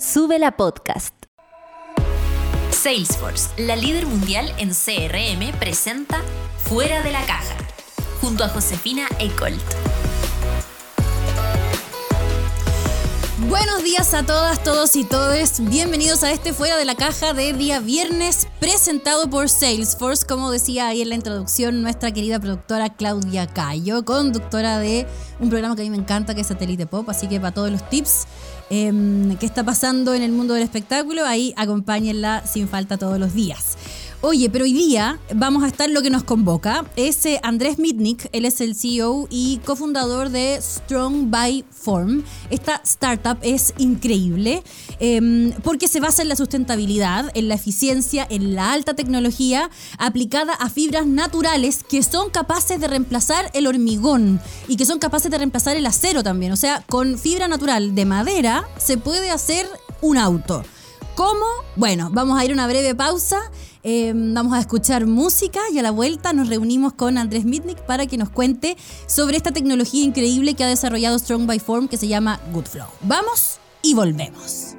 Sube la podcast. Salesforce, la líder mundial en CRM, presenta Fuera de la Caja, junto a Josefina Ecolt. Buenos días a todas, todos y todes. Bienvenidos a este Fuera de la Caja de día viernes, presentado por Salesforce, como decía ahí en la introducción nuestra querida productora Claudia Cayo, conductora de un programa que a mí me encanta, que es Satélite Pop, así que para todos los tips eh, que está pasando en el mundo del espectáculo, ahí acompáñenla sin falta todos los días. Oye, pero hoy día vamos a estar lo que nos convoca. Es eh, Andrés Mitnick, él es el CEO y cofundador de Strong by Form. Esta startup es increíble eh, porque se basa en la sustentabilidad, en la eficiencia, en la alta tecnología aplicada a fibras naturales que son capaces de reemplazar el hormigón y que son capaces de reemplazar el acero también. O sea, con fibra natural de madera se puede hacer un auto. ¿Cómo? Bueno, vamos a ir a una breve pausa eh, vamos a escuchar música y a la vuelta nos reunimos con Andrés Mitnick para que nos cuente sobre esta tecnología increíble que ha desarrollado Strong by Form que se llama Goodflow. Vamos y volvemos.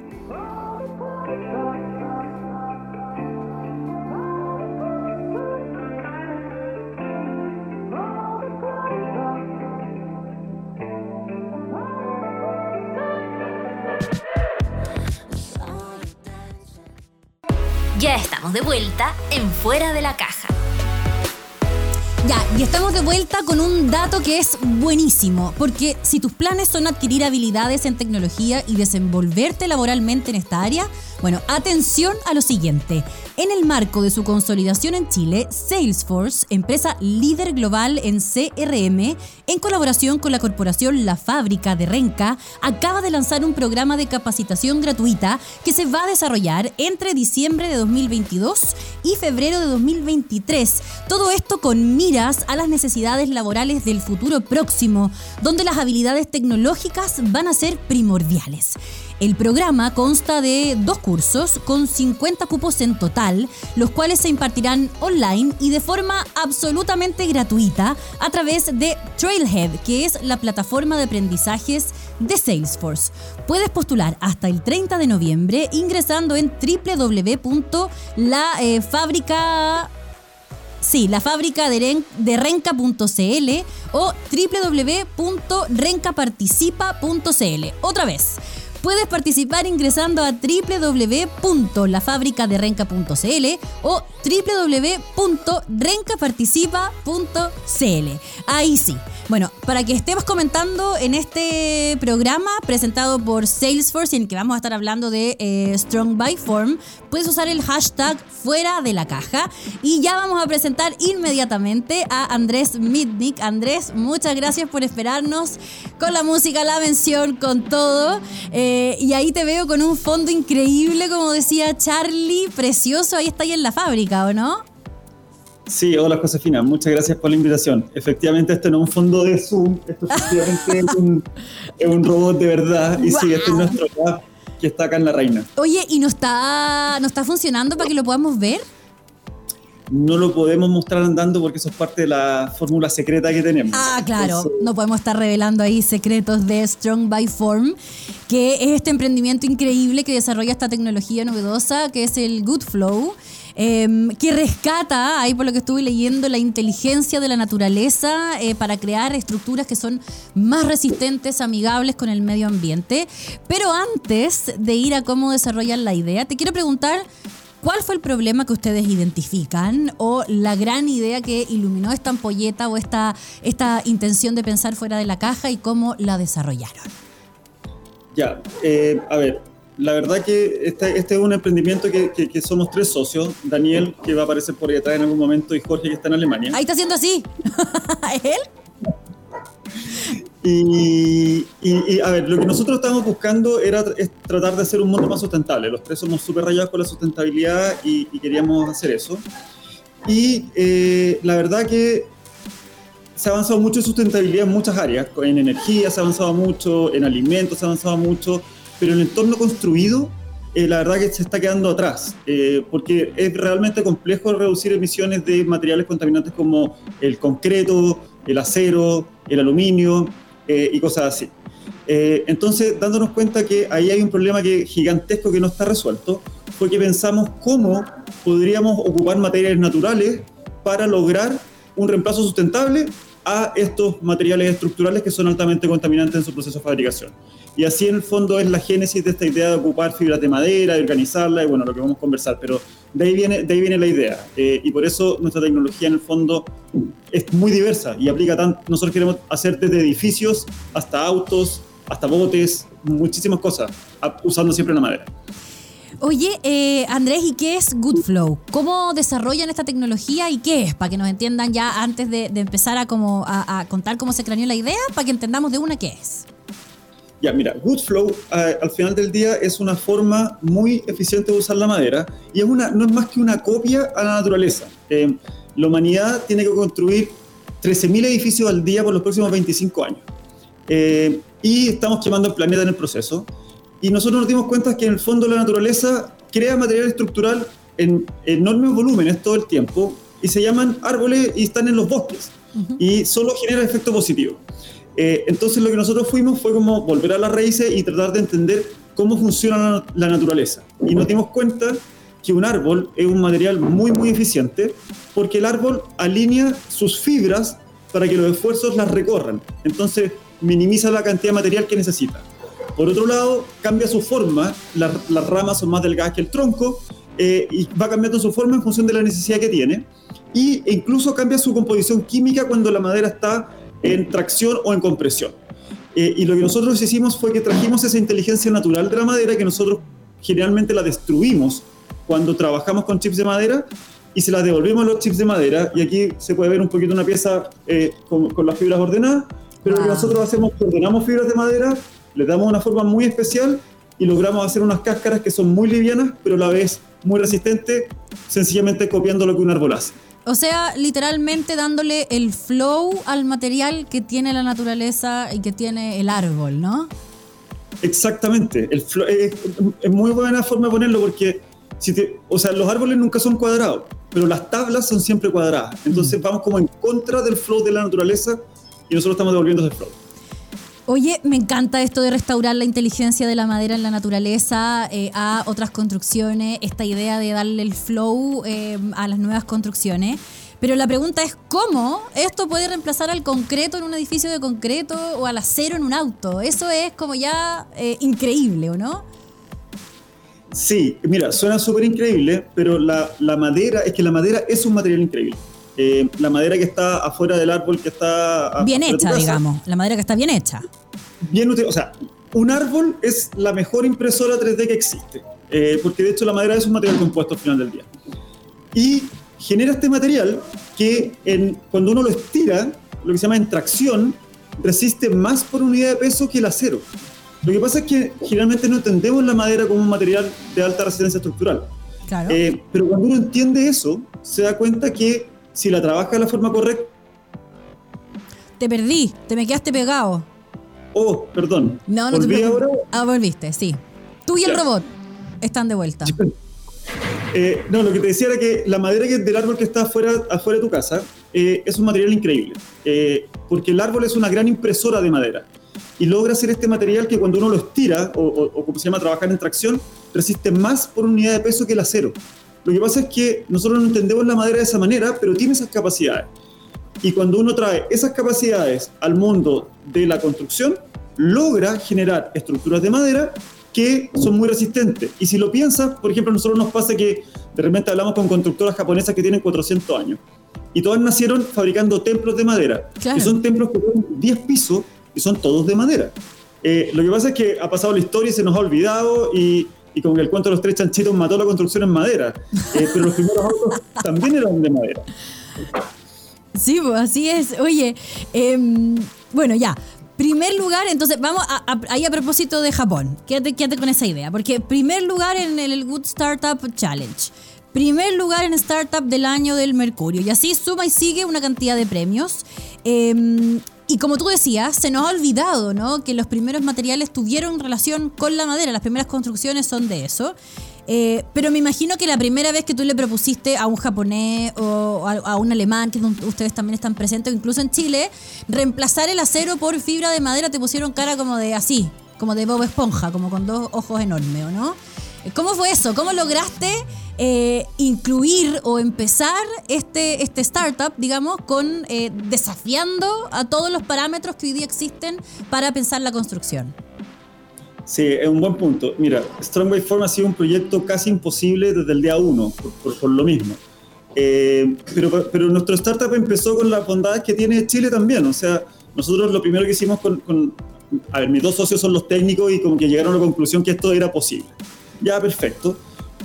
Ya estamos de vuelta en Fuera de la Caja. Ya, y estamos de vuelta con un dato que es buenísimo, porque si tus planes son adquirir habilidades en tecnología y desenvolverte laboralmente en esta área, bueno, atención a lo siguiente. En el marco de su consolidación en Chile, Salesforce, empresa líder global en CRM, en colaboración con la corporación La Fábrica de Renca, acaba de lanzar un programa de capacitación gratuita que se va a desarrollar entre diciembre de 2022 y febrero de 2023. Todo esto con miras a las necesidades laborales del futuro próximo, donde las habilidades tecnológicas van a ser primordiales. El programa consta de dos cursos con 50 cupos en total, los cuales se impartirán online y de forma absolutamente gratuita a través de Trailhead, que es la plataforma de aprendizajes de Salesforce. Puedes postular hasta el 30 de noviembre ingresando en www.lafábrica Sí, la fábrica de, de renca.cl o www.rencaparticipa.cl. Otra vez, Puedes participar ingresando a www.lafabricaderenca.cl o www.rencaparticipa.cl. Ahí sí. Bueno, para que estemos comentando en este programa presentado por Salesforce, en el que vamos a estar hablando de eh, Strong by Form, puedes usar el hashtag fuera de la caja. Y ya vamos a presentar inmediatamente a Andrés Mitnick. Andrés, muchas gracias por esperarnos con la música, la mención, con todo. Eh, y ahí te veo con un fondo increíble, como decía Charlie, precioso. Ahí está ahí en la fábrica, ¿o no? Sí, hola Josefina, muchas gracias por la invitación. Efectivamente, esto no es un fondo de Zoom, esto efectivamente es, un, es, un, robot de verdad. Y sí, este es nuestro lab que está acá en La Reina. Oye, ¿y no está, no está funcionando para que lo podamos ver? no lo podemos mostrar andando porque eso es parte de la fórmula secreta que tenemos. Ah, claro, Entonces, no podemos estar revelando ahí secretos de Strong by Form, que es este emprendimiento increíble que desarrolla esta tecnología novedosa, que es el Good Flow. Eh, que rescata, ahí por lo que estuve leyendo, la inteligencia de la naturaleza eh, para crear estructuras que son más resistentes, amigables con el medio ambiente. Pero antes de ir a cómo desarrollan la idea, te quiero preguntar ¿Cuál fue el problema que ustedes identifican o la gran idea que iluminó esta ampolleta o esta, esta intención de pensar fuera de la caja y cómo la desarrollaron? Ya, eh, a ver, la verdad que este, este es un emprendimiento que, que, que, somos tres socios, Daniel, que va a aparecer por ahí atrás en algún momento, y Jorge, que está en Alemania. Ahí está haciendo así. ¿Es él? Y, y, y, a ver, lo que nosotros estábamos buscando era es tratar de hacer un mundo más sustentable. Los tres somos súper rayados con la sustentabilidad y, y, queríamos hacer eso. Y eh, la verdad que se ha avanzado mucho en sustentabilidad en muchas áreas. En energía se ha avanzado mucho, en alimentos se ha avanzado mucho, pero el entorno construido, eh, la verdad que se está quedando atrás, eh, porque es realmente complejo reducir emisiones de materiales contaminantes como el concreto, el acero, el aluminio eh, y cosas así. Eh, entonces, dándonos cuenta que ahí hay un problema que, gigantesco que no está resuelto, fue que pensamos cómo podríamos ocupar materiales naturales para lograr un reemplazo sustentable a estos materiales estructurales que son altamente contaminantes en su proceso de fabricación. Y así en el fondo es la génesis de esta idea de ocupar fibras de madera, de organizarla y bueno, lo que vamos a conversar, pero de ahí viene, de ahí viene la idea. Eh, y por eso nuestra tecnología en el fondo es muy diversa y aplica tanto, nosotros queremos hacer desde edificios hasta autos, hasta botes, muchísimas cosas, usando siempre la madera. Oye, eh, Andrés, ¿y qué es Goodflow? ¿Cómo desarrollan esta tecnología y qué es? Para que nos entiendan ya antes de, empezar a, como, a, contar cómo se craneó la idea, para que entendamos de una qué es. Ya, mira, Goodflow eh, al final del día es una forma muy eficiente de usar la madera y es una, no es más que una copia a la naturaleza. Eh, la humanidad tiene que construir 13.000 edificios al día por los próximos 25 años. Eh, y estamos quemando el planeta en el proceso. Y nosotros nos dimos cuenta que en el fondo la naturaleza crea material estructural en enormes volúmenes todo el tiempo y se llaman árboles y están en los bosques. Y solo genera efecto positivo. Eh, entonces lo que nosotros fuimos fue como volver a las raíces y tratar de entender cómo funciona la, naturaleza. Y nos dimos cuenta que un árbol es un material muy, muy eficiente porque el árbol alinea sus fibras para que los esfuerzos las recorran. Entonces minimiza la cantidad de material que necesita. Por otro lado, cambia su forma, las ramas son más delgadas que el tronco eh, y va cambiando su forma en función de la necesidad que tiene. Y incluso cambia su composición química cuando la madera está en tracción o en compresión. Eh, y lo que nosotros hicimos fue que trajimos esa inteligencia natural de la madera que nosotros generalmente la destruimos cuando trabajamos con chips de madera y se la devolvimos a los chips de madera. Y aquí se puede ver un poquito una pieza eh, con, con, las fibras ordenadas, pero lo que nosotros hacemos es ordenamos fibras de madera, le damos una forma muy especial y logramos hacer unas cáscaras que son muy livianas, pero a la vez muy resistentes, sencillamente copiando lo que un árbol hace. O sea, literalmente dándole el flow al material que tiene la naturaleza y que tiene el árbol, ¿no? Exactamente. El es, muy buena forma de ponerlo porque, si o sea, los árboles nunca son cuadrados, pero las tablas son siempre cuadradas. Entonces mm. vamos como en contra del flow de la naturaleza y nosotros estamos devolviendo ese flow. Oye, me encanta esto de restaurar la inteligencia de la madera en la naturaleza eh, a otras construcciones, esta idea de darle el flow eh, a las nuevas construcciones. Pero la pregunta es cómo esto puede reemplazar al concreto en un edificio de concreto o al acero en un auto. Eso es como ya eh, increíble, ¿o no? Sí, mira, suena súper increíble, pero la, la, madera, es que la madera es un material increíble. La madera que está afuera del árbol, que está... Bien hecha, digamos. La madera que está bien hecha bien útil. O sea, un árbol es la mejor impresora 3D que existe, eh, porque de hecho la madera es un material compuesto al final del día. Y genera este material que en, cuando uno lo estira, lo que se llama en tracción, resiste más por unidad de peso que el acero. Lo que pasa es que generalmente no entendemos la madera como un material de alta resistencia estructural. Claro. Eh, pero cuando uno entiende eso, se da cuenta que si la trabaja de la forma correcta... Te perdí, te me quedaste pegado. Oh, perdón. No, no ¿Volví ahora? Ah, volviste, sí. Tú y el robot están de vuelta. Eh, no, lo que te decía era que la madera del árbol que está afuera, afuera de tu casa eh, es un material increíble, eh, porque el árbol es una gran impresora de madera y logra hacer este material que cuando uno lo estira, o, o como se llama trabajar en tracción, resiste más por unidad de peso que el acero. Lo que pasa es que nosotros no entendemos la madera de esa manera, pero tiene esas capacidades. Y cuando uno trae esas capacidades al mundo de la construcción, logra generar estructuras de madera que son muy resistentes. Y si lo piensas, por ejemplo, a nosotros nos pasa que de repente hablamos con constructoras japonesas que tienen 400 años y todas nacieron fabricando templos de madera. Y son templos que tienen 10 pisos y son todos de madera. Eh, lo que pasa es que ha pasado la historia y se nos ha olvidado y, y que el cuento de los tres chanchitos mató la construcción en madera. Eh, pero los primeros autos también eran de madera. Sí, pues así es. Oye, em, bueno, ya. Primer lugar, entonces vamos ahí a propósito de Japón. Quédate, quédate con esa idea. Porque primer lugar en el Good Startup Challenge. Primer lugar en Startup del año del Mercurio. Y así suma y sigue una cantidad de premios. Em, y como tú decías, se nos ha olvidado, ¿no? Que los primeros materiales tuvieron relación con la madera, las primeras construcciones son de eso. Eh, pero me imagino que la primera vez que tú le propusiste a un japonés o a, un alemán, que ustedes también están presentes, incluso en Chile, reemplazar el acero por fibra de madera, te pusieron cara como de así, como de Bob Esponja, como con dos ojos enormes, ¿o no? ¿Cómo fue eso? ¿Cómo lograste eh, incluir o empezar este, este startup, digamos, con eh, desafiando a todos los parámetros que hoy día existen para pensar la construcción? Sí, es un buen punto. Mira, Strongway Form ha sido un proyecto casi imposible desde el día uno, por, lo mismo. Eh, pero, pero nuestro startup empezó con las bondades que tiene Chile también. O sea, nosotros lo primero que hicimos con, a ver, mis dos socios son los técnicos y como que llegaron a la conclusión que esto era posible. Ya, perfecto.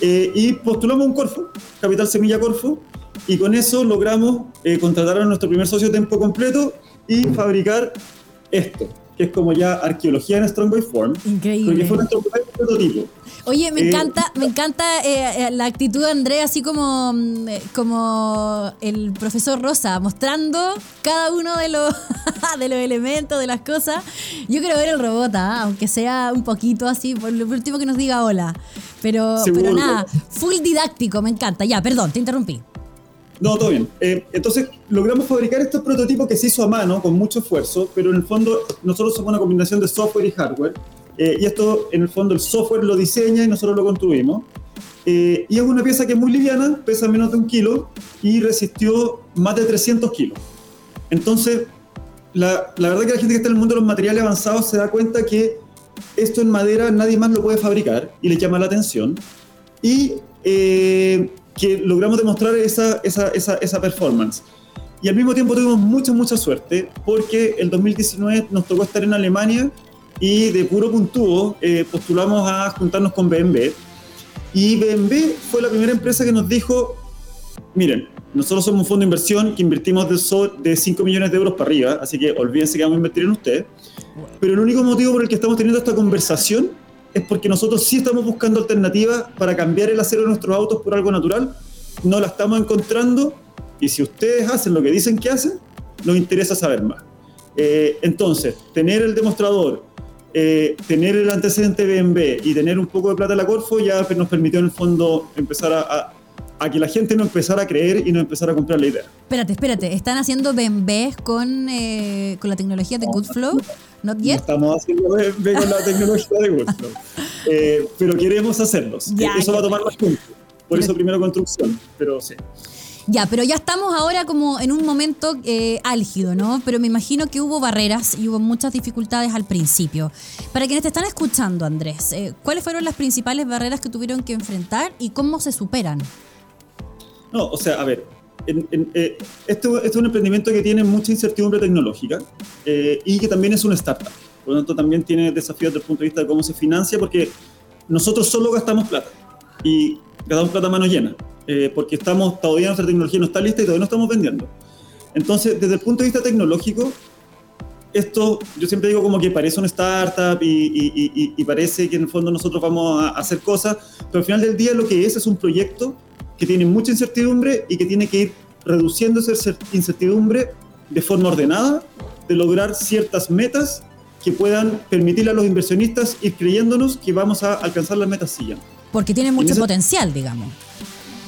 Eh, y postulamos un Corfo, Capital Semilla Corfo, y con eso logramos eh, contratar a nuestro primer socio tiempo completo y fabricar esto que es como ya arqueología en Strong Form. Increíble. Porque fue nuestro primer prototipo. Oye, me eh, encanta, me encanta eh, eh, la actitud de André, así como, mm, como el profesor Rosa, mostrando cada uno de los, de los elementos, de las cosas. Yo quiero ver el robot, ¿ah? aunque sea un poquito así, por lo último que nos diga hola. Pero, pero nada, full didáctico, me encanta. Ya, perdón, te interrumpí. No, todo bien. Eh, entonces, logramos fabricar estos prototipos que se hizo a mano, con mucho esfuerzo, pero en el fondo nosotros somos una combinación de software y hardware. Eh, y esto, en el fondo, el software lo diseña y nosotros lo construimos. Eh, y es una pieza que es muy liviana, pesa menos de un kilo y resistió más de 300 kilos. Entonces, la, la verdad que la gente que está en el mundo de los materiales avanzados se da cuenta que esto en madera nadie más lo puede fabricar y le llama la atención. Y que logramos demostrar esa, esa, esa, esa performance. Y al mismo tiempo tuvimos mucha, mucha suerte porque el 2019 nos tocó estar en Alemania y de puro puntúo eh, postulamos a juntarnos con BMW. Y BMW fue la primera empresa que nos dijo, miren, nosotros somos un fondo de inversión que invertimos de, de 5 millones de euros para arriba, así que olvídense que vamos a invertir en ustedes. Pero el único motivo por el que estamos teniendo esta conversación es porque nosotros sí estamos buscando alternativas para cambiar el acero de nuestros autos por algo natural, no la estamos encontrando y si ustedes hacen lo que dicen que hacen, nos interesa saber más. Eh, entonces, tener el demostrador, eh, tener el antecedente BMW y tener un poco de plata en la Corfo ya nos permitió en el fondo empezar a que la gente no empezara a creer y no empezara a comprar la idea. Espérate, espérate, ¿están haciendo BMW con, eh, con la tecnología de Goodflow? ¿Not yet? estamos haciendo BMW con la tecnología de Goodflow, eh, pero queremos hacerlos. eso va a tomar más tiempo, por eso primero construcción, pero sí. Ya, pero ya estamos ahora como en un momento eh, álgido, ¿no? Pero me imagino que hubo barreras y hubo muchas dificultades al principio. Para quienes te están escuchando, Andrés, ¿cuáles fueron las principales barreras que tuvieron que enfrentar y cómo se superan? No, o sea, a ver, eh, esto, es un emprendimiento que tiene mucha incertidumbre tecnológica eh, y que también es una startup. Por lo tanto, también tiene desafíos desde el punto de vista de cómo se financia, porque nosotros solo gastamos plata y gastamos plata a mano llena, eh, porque estamos, todavía nuestra tecnología no está lista y todavía no estamos vendiendo. Entonces, desde el punto de vista tecnológico, esto yo siempre digo como que parece una startup y, y, parece que en el fondo nosotros vamos a hacer cosas, pero al final del día lo que es es un proyecto que tiene mucha incertidumbre y que tiene que ir reduciendo esa incertidumbre de forma ordenada, de lograr ciertas metas que puedan permitirle a los inversionistas ir creyéndonos que vamos a alcanzar las metas siguientes. Porque tiene mucho potencial, digamos.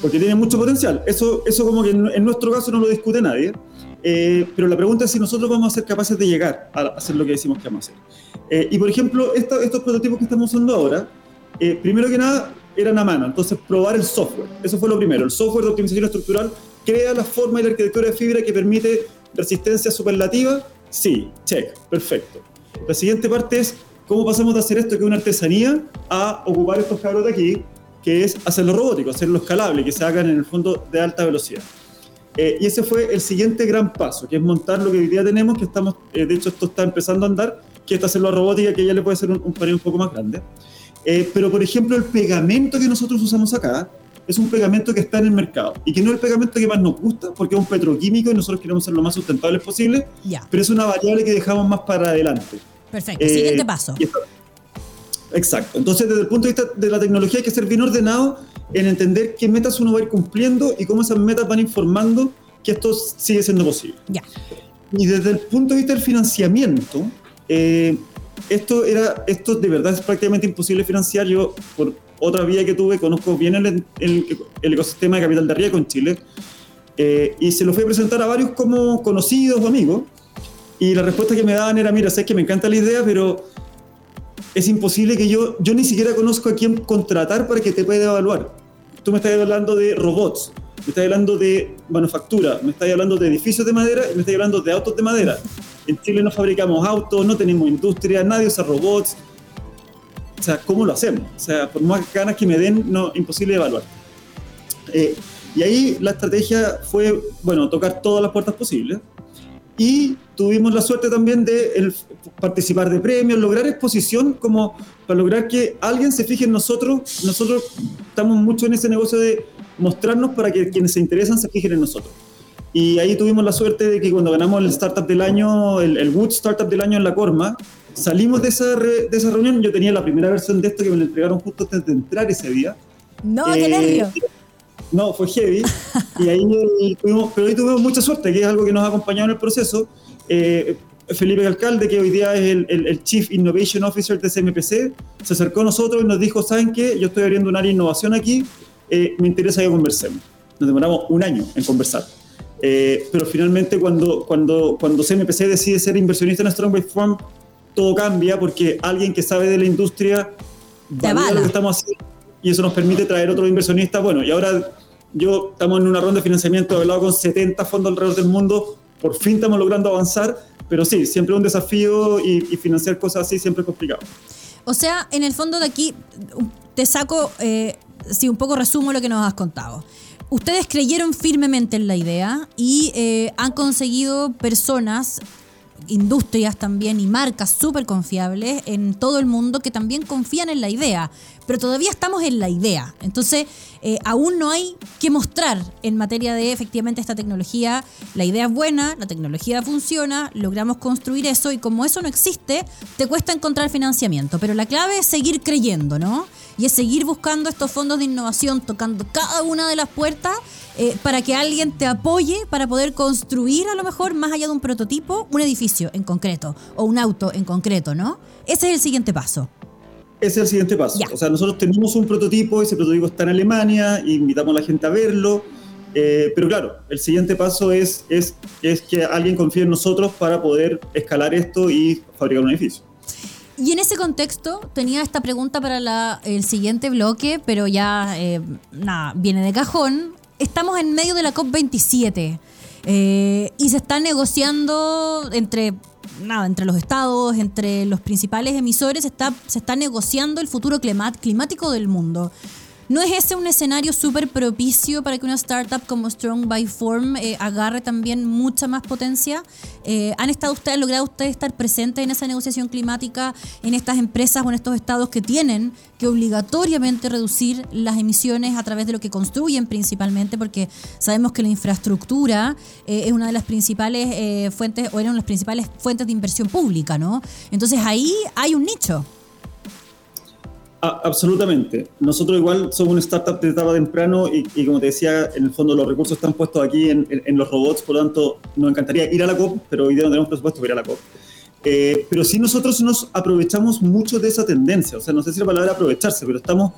Porque tiene mucho potencial. Eso, eso como que en, nuestro caso no lo discute nadie. Eh, pero la pregunta es si nosotros vamos a ser capaces de llegar a hacer lo que decimos que vamos a hacer. Eh, y por ejemplo, estos prototipos que estamos usando ahora, eh, primero que nada, eran a mano. Entonces, probar el software. Eso fue lo primero. El software de optimización estructural crea la forma y la arquitectura de fibra que permite resistencia superlativa. Sí, check, perfecto. La siguiente parte es cómo pasamos de hacer esto, que es una artesanía, a ocupar estos cabros de aquí, que es hacerlo robótico, hacerlo escalable, que se hagan en el fondo de alta velocidad. Eh, y ese fue el siguiente gran paso, que es montar lo que hoy día tenemos, que estamos, eh, de hecho esto está empezando a andar, que es hacerlo a robótica, que ya le puede ser un, un panel un poco más grande. Eh, pero, por ejemplo, el pegamento que nosotros usamos acá es un pegamento que está en el mercado y que no es el pegamento que más nos gusta porque es un petroquímico y nosotros queremos ser lo más sustentables posible, pero es una variable que dejamos más para adelante. Perfecto, siguiente eh, paso. Exacto. Entonces, desde el punto de vista de la tecnología, hay que ser bien ordenado en entender qué metas uno va a ir cumpliendo y cómo esas metas van informando que esto sigue siendo posible. Ya. y desde el punto de vista del financiamiento, eh, esto, era, esto de verdad es prácticamente imposible financiar. Yo, por otra vía que tuve, conozco bien el, el, ecosistema de capital de riesgo en Chile eh, y se lo fui a presentar a varios como conocidos o amigos. Y la respuesta que me daban era, mira, sé que me encanta la idea, pero es imposible que yo, yo ni siquiera conozco a quién contratar para que te pueda evaluar. Tú me estás hablando de robots, me estás hablando de manufactura, me estás hablando de edificios de madera y me estás hablando de autos de madera. En Chile no fabricamos autos, no tenemos industria, nadie usa robots. O sea, ¿cómo lo hacemos? O sea, por más ganas que me den, no, imposible evaluar. Eh, y ahí la estrategia fue, bueno, tocar todas las puertas posibles. Y tuvimos la suerte también de participar de premios, lograr exposición como para lograr que alguien se fije en nosotros. Nosotros estamos mucho en ese negocio de mostrarnos para que quienes se interesan se fijen en nosotros. Y ahí tuvimos la suerte de que cuando ganamos el Startup del Año, el, el Wood Startup del Año en la Corma, salimos de esa, de esa reunión. Yo tenía la primera versión de esto que me la entregaron justo antes de entrar ese día. No, qué eh, nervio. No, fue heavy. y ahí tuvimos, pero ahí tuvimos mucha suerte, que es algo que nos ha acompañado en el proceso. Eh, Felipe Alcalde, que hoy día es el, el, Chief Innovation Officer de CMPC, se acercó a nosotros y nos dijo, ¿saben qué? Yo estoy abriendo un área de innovación aquí, eh, me interesa que conversemos. Nos demoramos un año en conversar. Eh, pero finalmente cuando, cuando, cuando CMPC decide ser inversionista en Strong Farm, todo cambia porque alguien que sabe de la industria valora lo que estamos haciendo y eso nos permite traer otros inversionistas. Bueno, y ahora yo estamos en una ronda de financiamiento hablado con 70 fondos alrededor del mundo, por fin estamos logrando avanzar, pero sí, siempre un desafío y, financiar cosas así siempre es complicado. O sea, en el fondo de aquí te saco, eh, si un poco resumo lo que nos has contado. Ustedes creyeron firmemente en la idea y eh, han conseguido personas, industrias también y marcas súper confiables en todo el mundo que también confían en la idea, pero todavía estamos en la idea. Entonces, eh, aún no hay que mostrar en materia de efectivamente esta tecnología. La idea es buena, la tecnología funciona, logramos construir eso y como eso no existe, te cuesta encontrar financiamiento. Pero la clave es seguir creyendo, ¿no? Y es seguir buscando estos fondos de innovación, tocando cada una de las puertas eh, para que alguien te apoye para poder construir a lo mejor más allá de un prototipo, un edificio en concreto o un auto en concreto, ¿no? Ese es el siguiente paso. Ese es el siguiente paso. O sea, nosotros tenemos un prototipo, ese prototipo está en Alemania, invitamos a la gente a verlo, eh, pero claro, el siguiente paso es, es, es que alguien confíe en nosotros para poder escalar esto y fabricar un edificio. Y en ese contexto tenía esta pregunta para el siguiente bloque, pero ya eh, nada, viene de cajón. Estamos en medio de la COP27 eh, y se está negociando entre nada, entre los estados, entre los principales emisores, está, se está negociando el futuro climático del mundo. ¿No es ese un escenario súper propicio para que una startup como Strong by Form eh, agarre también mucha más potencia? Eh, ¿Han estado ustedes, logrado ustedes estar presentes en esa negociación climática en estas empresas o en estos estados que tienen que obligatoriamente reducir las emisiones a través de lo que construyen principalmente? Porque sabemos que la infraestructura eh, es una de las principales fuentes o era una de las principales fuentes de inversión pública, ¿no? Entonces ahí hay un nicho absolutamente. Nosotros igual somos una startup de etapa temprano y, como te decía, en el fondo los recursos están puestos aquí en, los robots, por lo tanto nos encantaría ir a la COP, pero hoy día no tenemos presupuesto para ir a la COP. Eh, pero sí nosotros nos aprovechamos mucho de esa tendencia, o sea, no sé si la palabra aprovecharse, pero estamos,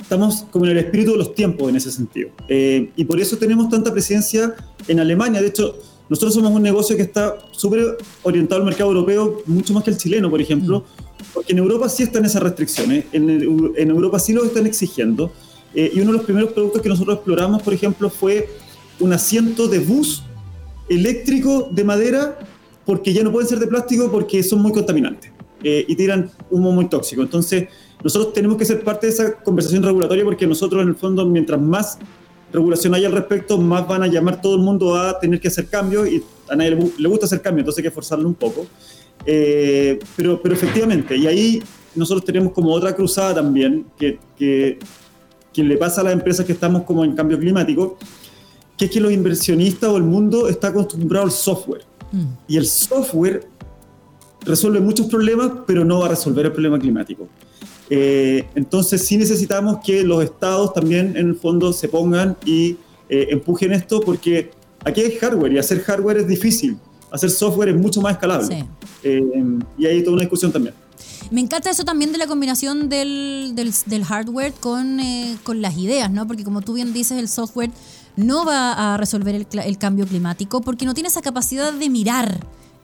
estamos como en el espíritu de los tiempos en ese sentido. Eh, y por eso tenemos tanta presencia en Alemania. De hecho, nosotros somos un negocio que está súper orientado al mercado europeo, mucho más que el chileno, por ejemplo, mm. Porque en Europa sí están esas restricciones, en, en Europa sí lo están exigiendo. Eh, y uno de los primeros productos que nosotros exploramos, por ejemplo, fue un asiento de bus eléctrico de madera, porque ya no pueden ser de plástico porque son muy contaminantes eh, y tiran humo muy tóxico. Entonces, nosotros tenemos que ser parte de esa conversación regulatoria porque nosotros, en el fondo, mientras más regulación hay al respecto, más van a llamar todo el mundo a tener que hacer cambios y a nadie le, gusta hacer cambios, entonces hay que forzarlo un poco. Eh, pero, pero efectivamente, y ahí nosotros tenemos como otra cruzada también, que, que, que, le pasa a las empresas que estamos como en cambio climático, que es que los inversionistas o el mundo está acostumbrado al software. Mm. Y el software resuelve muchos problemas, pero no va a resolver el problema climático. Eh, entonces sí necesitamos que los estados también en el fondo se pongan y eh, empujen esto porque aquí hay hardware y hacer hardware es difícil. Hacer software es mucho más escalable. Eh, y hay toda una discusión también. Me encanta eso también de la combinación del, del, hardware con, eh, con, las ideas, ¿no? Porque como tú bien dices, el software no va a resolver el, el cambio climático porque no tiene esa capacidad de mirar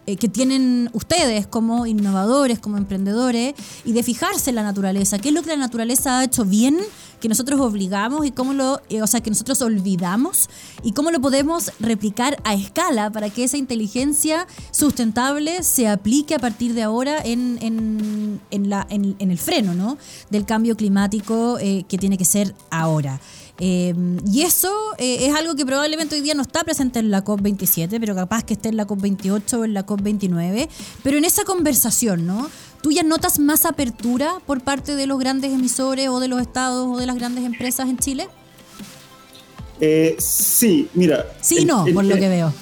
eh, que tienen ustedes como innovadores, como emprendedores, y de fijarse en la naturaleza. ¿Qué es lo que la naturaleza ha hecho bien? Que nosotros obligamos y cómo lo, eh, o sea, que nosotros olvidamos y cómo lo podemos replicar a escala para que esa inteligencia sustentable se aplique a partir de ahora en, en, en, la, en el freno ¿no? del cambio climático eh, que tiene que ser ahora. Em, y eso eh, es algo que probablemente hoy día no está presente en la COP27, pero capaz que esté en la COP28 o en la COP29. Pero en esa conversación, ¿no? ¿Tú ya notas más apertura por parte de los grandes emisores o de los estados o de las grandes empresas en Chile? Eh, sí, mira. Sí, no, por lo que veo.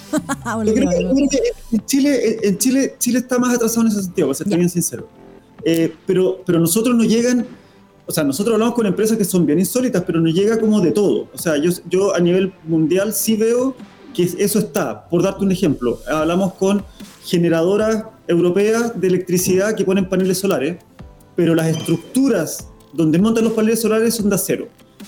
en Chile, en Chile, Chile está más atrasado en ese sentido, para ser bien sincero. Eh, pero, pero nosotros nos llegan o sea, nosotros hablamos con empresas que son bien insólitas, pero nos llega como de todo. O sea, yo, yo a nivel mundial sí veo que eso está. Por darte un ejemplo, hablamos con generadoras europeas de electricidad que ponen paneles solares, pero las estructuras donde montan los paneles solares son de acero.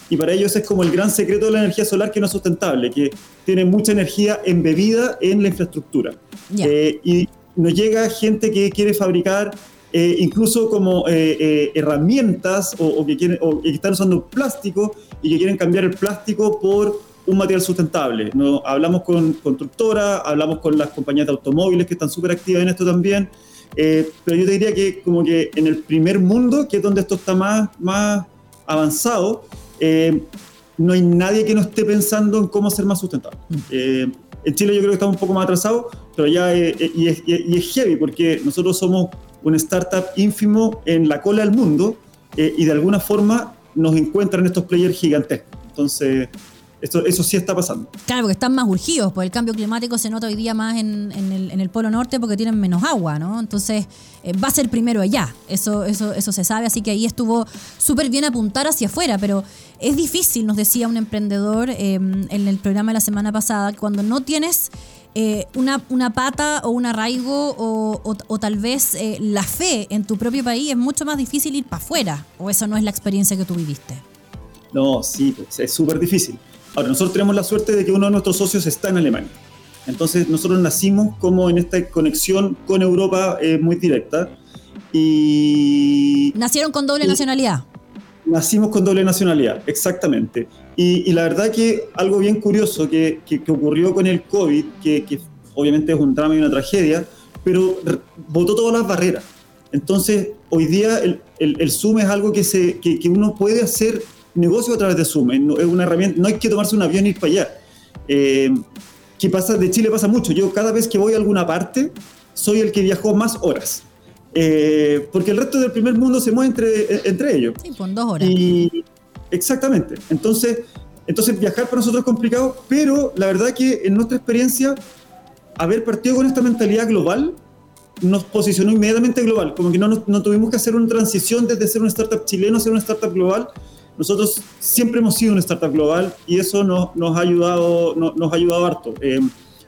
Y para ellos es como el gran secreto de la energía solar que no es sustentable, que tiene mucha energía embebida en la infraestructura. Eh, y nos llega gente que quiere fabricar eh, incluso como eh, herramientas o, que quieren, o que están usando plástico y que quieren cambiar el plástico por un material sustentable. ¿no? Hablamos con constructoras, hablamos con las compañías de automóviles que están súper activas en esto también, pero yo te diría que como que en el primer mundo, que es donde esto está más, más avanzado, no hay nadie que no esté pensando en cómo ser más sustentable. Mm. en Chile yo creo que estamos un poco más atrasados, pero ya y es, y es heavy porque nosotros somos un startup ínfimo en la cola del mundo eh, y de alguna forma nos encuentran estos players gigantescos. Entonces, esto, eso sí está pasando. Claro, porque están más urgidos, porque el cambio climático se nota hoy día más en, el, Polo Norte porque tienen menos agua, ¿no? Entonces, eh, va a ser primero allá, eso, eso, eso se sabe, así que ahí estuvo súper bien apuntar hacia afuera, pero es difícil, nos decía un emprendedor eh, en el programa de la semana pasada, cuando no tienes eh, una, una, pata o un arraigo o, tal vez eh, la fe en tu propio país, es mucho más difícil ir para afuera. ¿O eso no es la experiencia que tú viviste? No, sí, pues, es súper difícil. Ahora, nosotros tenemos la suerte de que uno de nuestros socios está en Alemania. Entonces, nosotros nacimos como en esta conexión con Europa eh, muy directa. Y. ¿Nacieron con doble nacionalidad? Nacimos con doble nacionalidad, exactamente. Y, la verdad que algo bien curioso que, que, ocurrió con el COVID, que, que, obviamente es un drama y una tragedia, pero botó todas las barreras. Entonces, hoy día el, el, Zoom es algo que, se, que, uno puede hacer negocio a través de Zoom. Es una herramienta, no hay que tomarse un avión y ir para allá. Eh, que pasa, de Chile pasa mucho. Yo cada vez que voy a alguna parte, soy el que viajó más horas. Eh, porque el resto del primer mundo se mueve entre, entre ellos. Sí, con dos horas. Y, exactamente. Entonces, entonces viajar para nosotros es complicado, pero la verdad que en nuestra experiencia, haber partido con esta mentalidad global nos posicionó inmediatamente global. Como que no, no tuvimos que hacer una transición desde ser una startup chileno a ser una startup global. Nosotros siempre hemos sido una startup global y eso nos, nos ha, ayudado, nos, ha ayudado harto. Eh,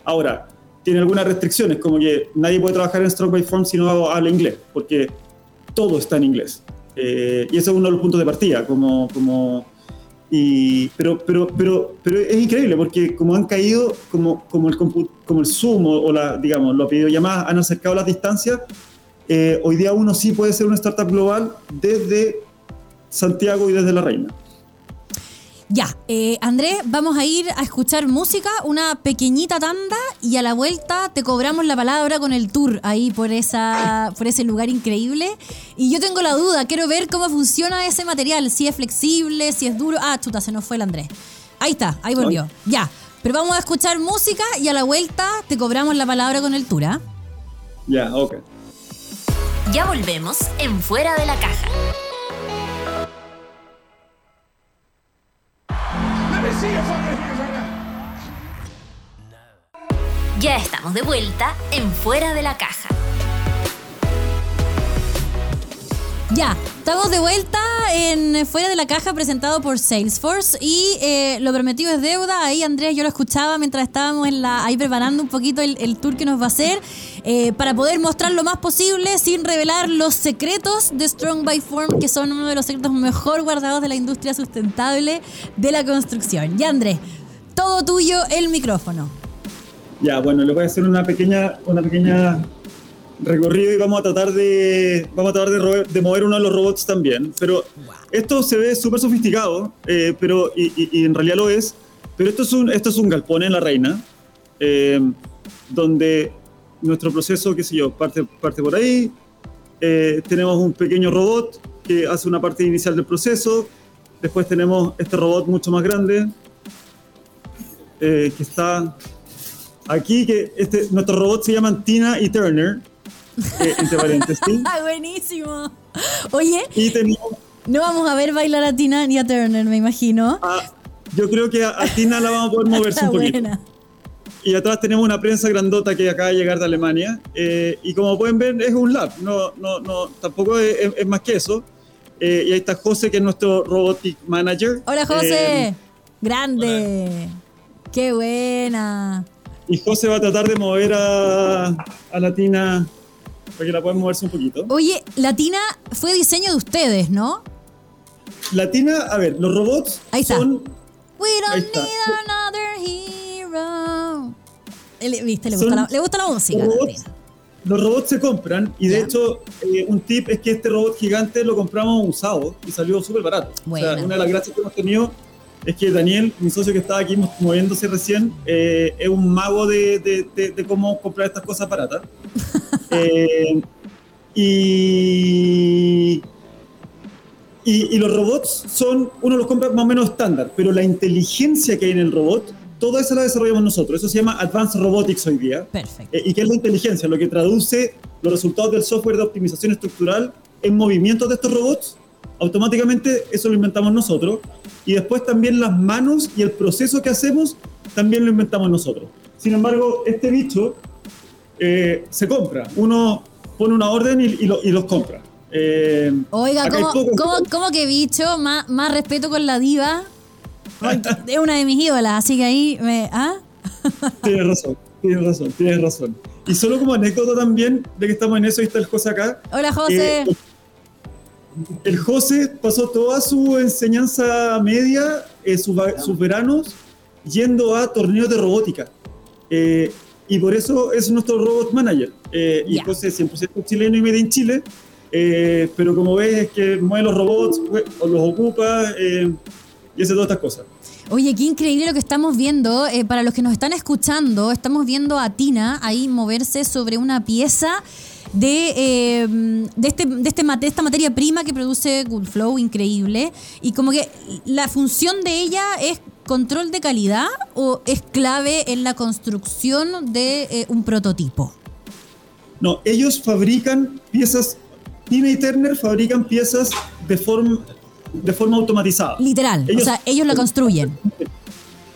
ahora, tiene algunas restricciones, como que nadie puede trabajar en Stroke by Form si no habla inglés, porque todo está en inglés. Eh, y ese es uno de los puntos de partida, como, como, y, pero, pero, pero, pero es increíble porque como han caído, como, como, el, como el Zoom o, la, digamos, los videollamadas han acercado las distancias, eh, hoy día uno sí puede ser una startup global desde Santiago y desde La Reina. Ya, eh, Andrés, vamos a ir a escuchar música, una pequeñita tanda y a la vuelta te cobramos la palabra con el tour ahí por, esa, por ese lugar increíble. Y yo tengo la duda, quiero ver cómo funciona ese material, si es flexible, si es duro. Ah, chuta, se nos fue el Andrés. Ahí está, ahí volvió. Ya, pero vamos a escuchar música y a la vuelta te cobramos la palabra con el tour, ¿ah? Ya, ok. Ya volvemos en Fuera de la Caja. Ya estamos de vuelta en Fuera de la Caja. Ya, estamos de vuelta en Fuera de la Caja presentado por Salesforce y eh, lo prometido es deuda. Ahí Andrés yo lo escuchaba mientras estábamos ahí preparando un poquito el, el tour que nos va a hacer eh, para poder mostrar lo más posible sin revelar los secretos de Strong by Form que son uno de los secretos mejor guardados de la industria sustentable de la construcción. Ya Andrés, todo tuyo el micrófono. Ya, bueno, le voy a hacer una pequeña, una pequeña recorrido y vamos a tratar de vamos a tratar de, de mover uno de los robots también. Pero esto se ve súper sofisticado, eh, pero y, y- y en realidad lo es. Pero esto es un esto es un galpón en la reina, eh, donde nuestro proceso, qué sé yo, parte parte por ahí. Eh, tenemos un pequeño robot que hace una parte inicial del proceso. Después tenemos este robot mucho más grande eh, que está aquí, que este, nuestros robots se llaman Tina y Turner, eh, entre paréntesis. ¡Ah, buenísimo! Oye, Y tenemos, no vamos a ver bailar a Tina ni a Turner, me imagino. a- yo creo que a, a Tina la vamos a poder moverse un poquito. buena. Y atrás tenemos una prensa grandota que acaba de llegar de Alemania. eh, y como pueden ver, es un lab, no, no, no, tampoco es, es- es más que eso. Eh, y ahí está José, que es nuestro robotic manager. Hola José, Eh, grande. Qué buena. Y José va a tratar de mover a, a la Tina para que la puedan moverse un poquito. Oye, Latina fue diseño de ustedes, ¿no? La Tina, a ver, los robots Ahí está. son We Ahí don't está. need another hero. ¿Viste? Le Son- gusta, la, le gusta la música. los robots, Latina. los robots se compran y de hecho eh, un tip es que este robot gigante lo compramos usado y salió súper barato. O Buena. sea, una de las gracias que hemos tenido es que Daniel, mi socio que estaba aquí mo- moviéndose recién, eh, es un mago de, de- de- de cómo comprar estas cosas baratas. Eh, y, y, y los robots son, uno los compra más o menos estándar, pero la inteligencia que hay en el robot, toda esa la desarrollamos nosotros. Eso se llama Advanced Robotics hoy día. Perfecto. Eh, ¿Y qué es la inteligencia? Lo que traduce los resultados del software de optimización estructural en movimientos de estos robots. Automáticamente eso lo inventamos nosotros. Y después también las manos y el proceso que hacemos también lo inventamos nosotros. Sin embargo, este bicho eh, se compra. Uno pone una orden y, y lo- y los compra. Eh, Oiga, ¿cómo, poco- cómo, cómo que bicho? Más, más respeto con la diva. Es una de mis ídolas, así que ahí me. ¿Ah? Tienes razón, tienes razón, tienes razón. Y solo como anécdota también, de que estamos en eso y está el José acá. Hola, José. Eh, el José pasó toda su enseñanza media, eh, sus, sus veranos, yendo a torneos de robótica. Eh, y por eso es nuestro robot manager. Eh, y. José es 100% chileno y made in Chile. eh, pero como ves, es que mueve los robots, pues, los ocupa y hace todas estas cosas. Oye, qué increíble lo que estamos viendo. Eh, para los que nos están escuchando, estamos viendo a Tina ahí moverse sobre una pieza de, eh, de, este, de, este, mate- esta materia prima que produce Goodflow, increíble. Y como que la función de ella es control de calidad o es clave en la construcción de eh, un prototipo. No, ellos fabrican piezas, Tina y Turner fabrican piezas de forma, de forma automatizada. Literal. o Ellos- sea, ellos la construyen.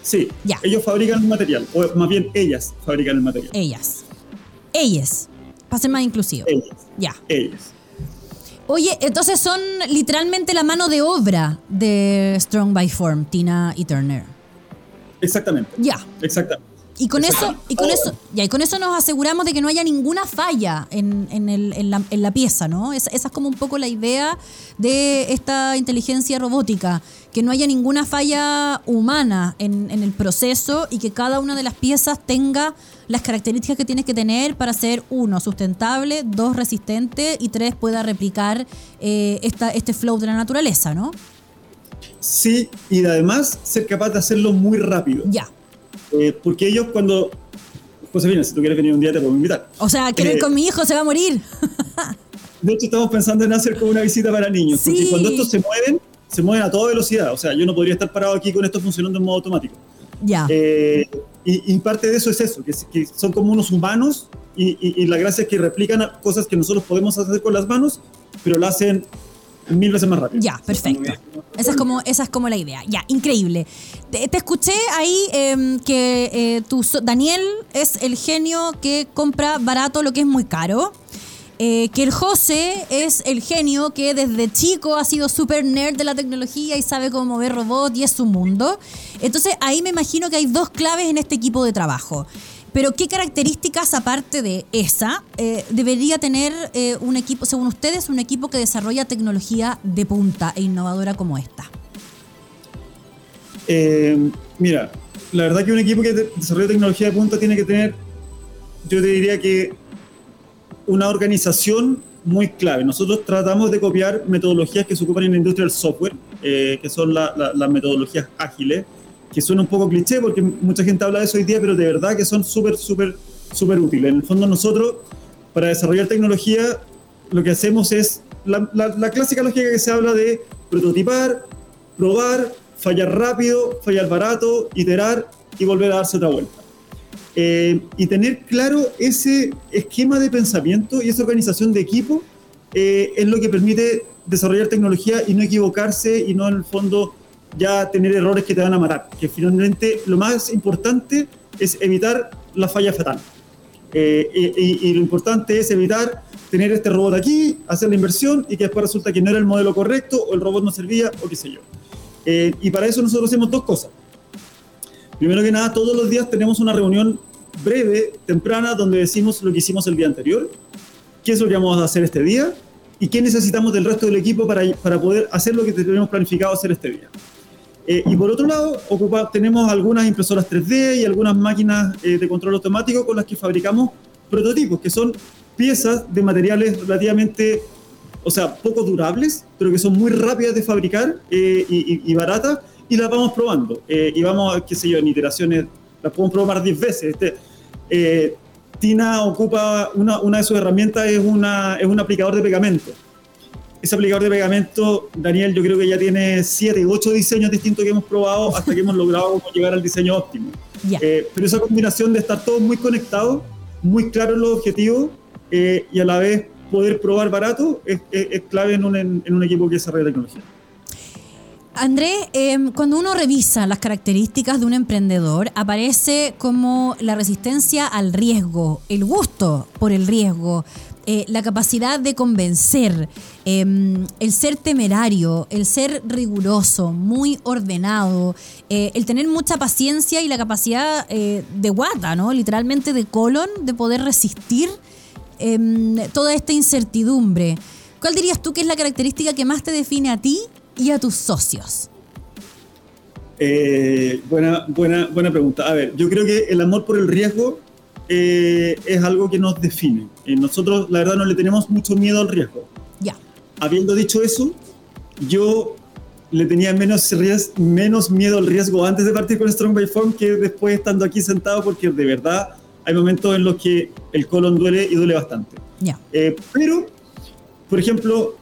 Sí, Ya. ellos fabrican el material, o más bien ellas fabrican el material. Ellas. Ellas. Para ser más inclusivo. Ellas, Ya. ellas. Oye, entonces son literalmente la mano de obra de Strong by Form, Tina y Turner. Exactamente, Ya. exactamente. Y con eso, y con Ahora, eso, ya, y con eso nos aseguramos de que no haya ninguna falla en, en el- en la, en la pieza, ¿no? Esa, esa es como un poco la idea de esta inteligencia robótica, que no haya ninguna falla humana en, en el proceso y que cada una de las piezas tenga las características que tiene que tener para ser, uno, sustentable, dos, resistente y tres, pueda replicar eh, esta, este flow de la naturaleza, ¿no? Sí, y además ser capaz de hacerlo muy rápido. Ya. Eh, porque ellos cuando... Josefina, si tú quieres venir un día te puedo invitar. O sea, quiero ir Eh, con mi hijo, se va a morir. De hecho, estamos pensando en hacer como una visita para niños, Sí. porque cuando estos se mueven, se mueven a toda velocidad. O sea, yo no podría estar parado aquí con esto funcionando en modo automático. Ya. Eh, y, y parte de eso es eso, que, que son como unos humanos y, y- y la gracia es que replican cosas que nosotros podemos hacer con las manos, pero lo hacen mil veces más rápido. Ya, perfecto. Esa es como, esa es como la idea. Ya, increíble. Te, te escuché ahí em, que eh, tu Daniel es el genio que compra barato lo que es muy caro. Eh, que el José es el genio que desde chico ha sido súper nerd de la tecnología y sabe cómo mover robots y es su mundo. Entonces ahí me imagino que hay dos claves en este equipo de trabajo. Pero ¿qué características, aparte de esa, eh, debería tener eh, un equipo, según ustedes, un equipo que desarrolla tecnología de punta e innovadora como esta? mira, la verdad que un equipo que desarrolla tecnología de punta tiene que tener, yo te diría que una organización muy clave. Nosotros tratamos de copiar metodologías que se ocupan en la industria del software, eh, que son las metodologías ágiles, que suena un poco cliché porque mucha gente habla de eso hoy día, pero de verdad que son súper, súper, súper útiles. En el fondo nosotros, para desarrollar tecnología, lo que hacemos es la, la clásica lógica que se habla de prototipar, probar, fallar rápido, fallar barato, iterar y volver a darse otra vuelta. Eh, y tener claro ese esquema de pensamiento y esa organización de equipo eh, es lo que permite desarrollar tecnología y no equivocarse y no en el fondo ya tener errores que te van a matar. Que finalmente lo más importante es evitar la falla fatal. Eh, y, y, lo importante es evitar tener este robot aquí, hacer la inversión y que después resulta que no era el modelo correcto o el robot no servía o qué sé yo. y para eso nosotros hacemos dos cosas. Primero que nada, todos los días tenemos una reunión breve, temprana, donde decimos lo que hicimos el día anterior, qué es lo que vamos a hacer este día y qué necesitamos del resto del equipo para, para poder hacer lo que tenemos planificado hacer este día. Eh, y por otro lado, ocupa, tenemos algunas impresoras 3D y algunas máquinas eh, de control automático con las que fabricamos prototipos, que son piezas de materiales relativamente, o sea, poco durables, pero que son muy rápidas de fabricar eh, y, y, baratas, y las vamos probando. y vamos, qué sé yo, en iteraciones las podemos probar 10 veces. Este, eh, Tina ocupa, una, una, de sus herramientas es, una, es un aplicador de pegamento. Ese aplicador de pegamento, Daniel, yo creo que ya tiene 7, 8 diseños distintos que hemos probado hasta que hemos logrado llegar al diseño óptimo. Eh, pero esa combinación de estar todos muy conectados, muy claros los objetivos eh, y a la vez poder probar barato es, es, clave en un, en un equipo que desarrolla tecnología. André, em, cuando uno revisa las características de un emprendedor, aparece como la resistencia al riesgo, el gusto por el riesgo, eh, la capacidad de convencer, em, el ser temerario, el ser riguroso, muy ordenado, eh, el tener mucha paciencia y la capacidad eh, de guata, ¿no? Literalmente de colon, de poder resistir em, toda esta incertidumbre. ¿Cuál dirías tú que es la característica que más te define a ti y a tus socios? Eh, buena, buena, buena pregunta. A ver, yo creo que el amor por el riesgo eh, es algo que nos define. Eh, nosotros, la verdad, no le tenemos mucho miedo al riesgo. Ya. Habiendo dicho eso, yo le tenía menos, menos miedo al riesgo antes de partir con Strong by Form que después estando aquí sentado, porque de verdad hay momentos en los que el colon duele y duele bastante. Ya. pero, por ejemplo,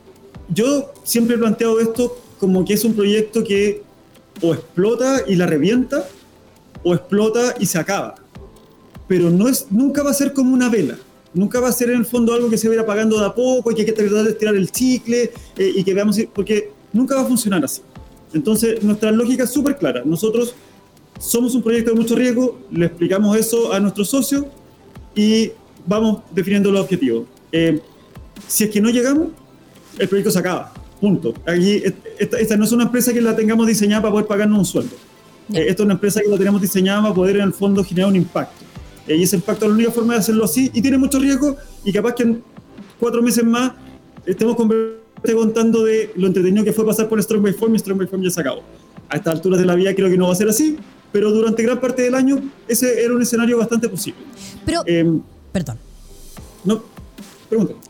yo siempre he planteado esto como que es un proyecto que o explota y la revienta, o explota y se acaba. Pero no es, nunca va a ser como una vela. Nunca va a ser en el fondo algo que se va a ir apagando de a poco y que hay que tratar de estirar el chicle eh, y que veamos, porque nunca va a funcionar así. Entonces, nuestra lógica es súper clara. Nosotros somos un proyecto de mucho riesgo, le explicamos eso a nuestros socios y vamos definiendo los objetivos. Eh, si es que no llegamos, el proyecto se acaba. Punto. Aquí, esta, no es una empresa que la tengamos diseñada para poder pagarnos un sueldo. Eh, esta es una empresa que la tenemos diseñada para poder en el fondo generar un impacto. Eh, y ese impacto es la única forma de hacerlo así y tiene mucho riesgo y capaz que en cuatro meses más estemos contando de lo entretenido que fue pasar por Strong by Form y Strong by Form ya se acabó. A estas alturas de la vida creo que no va a ser así, pero durante gran parte del año ese era un escenario bastante posible. Pero, em, perdón. No,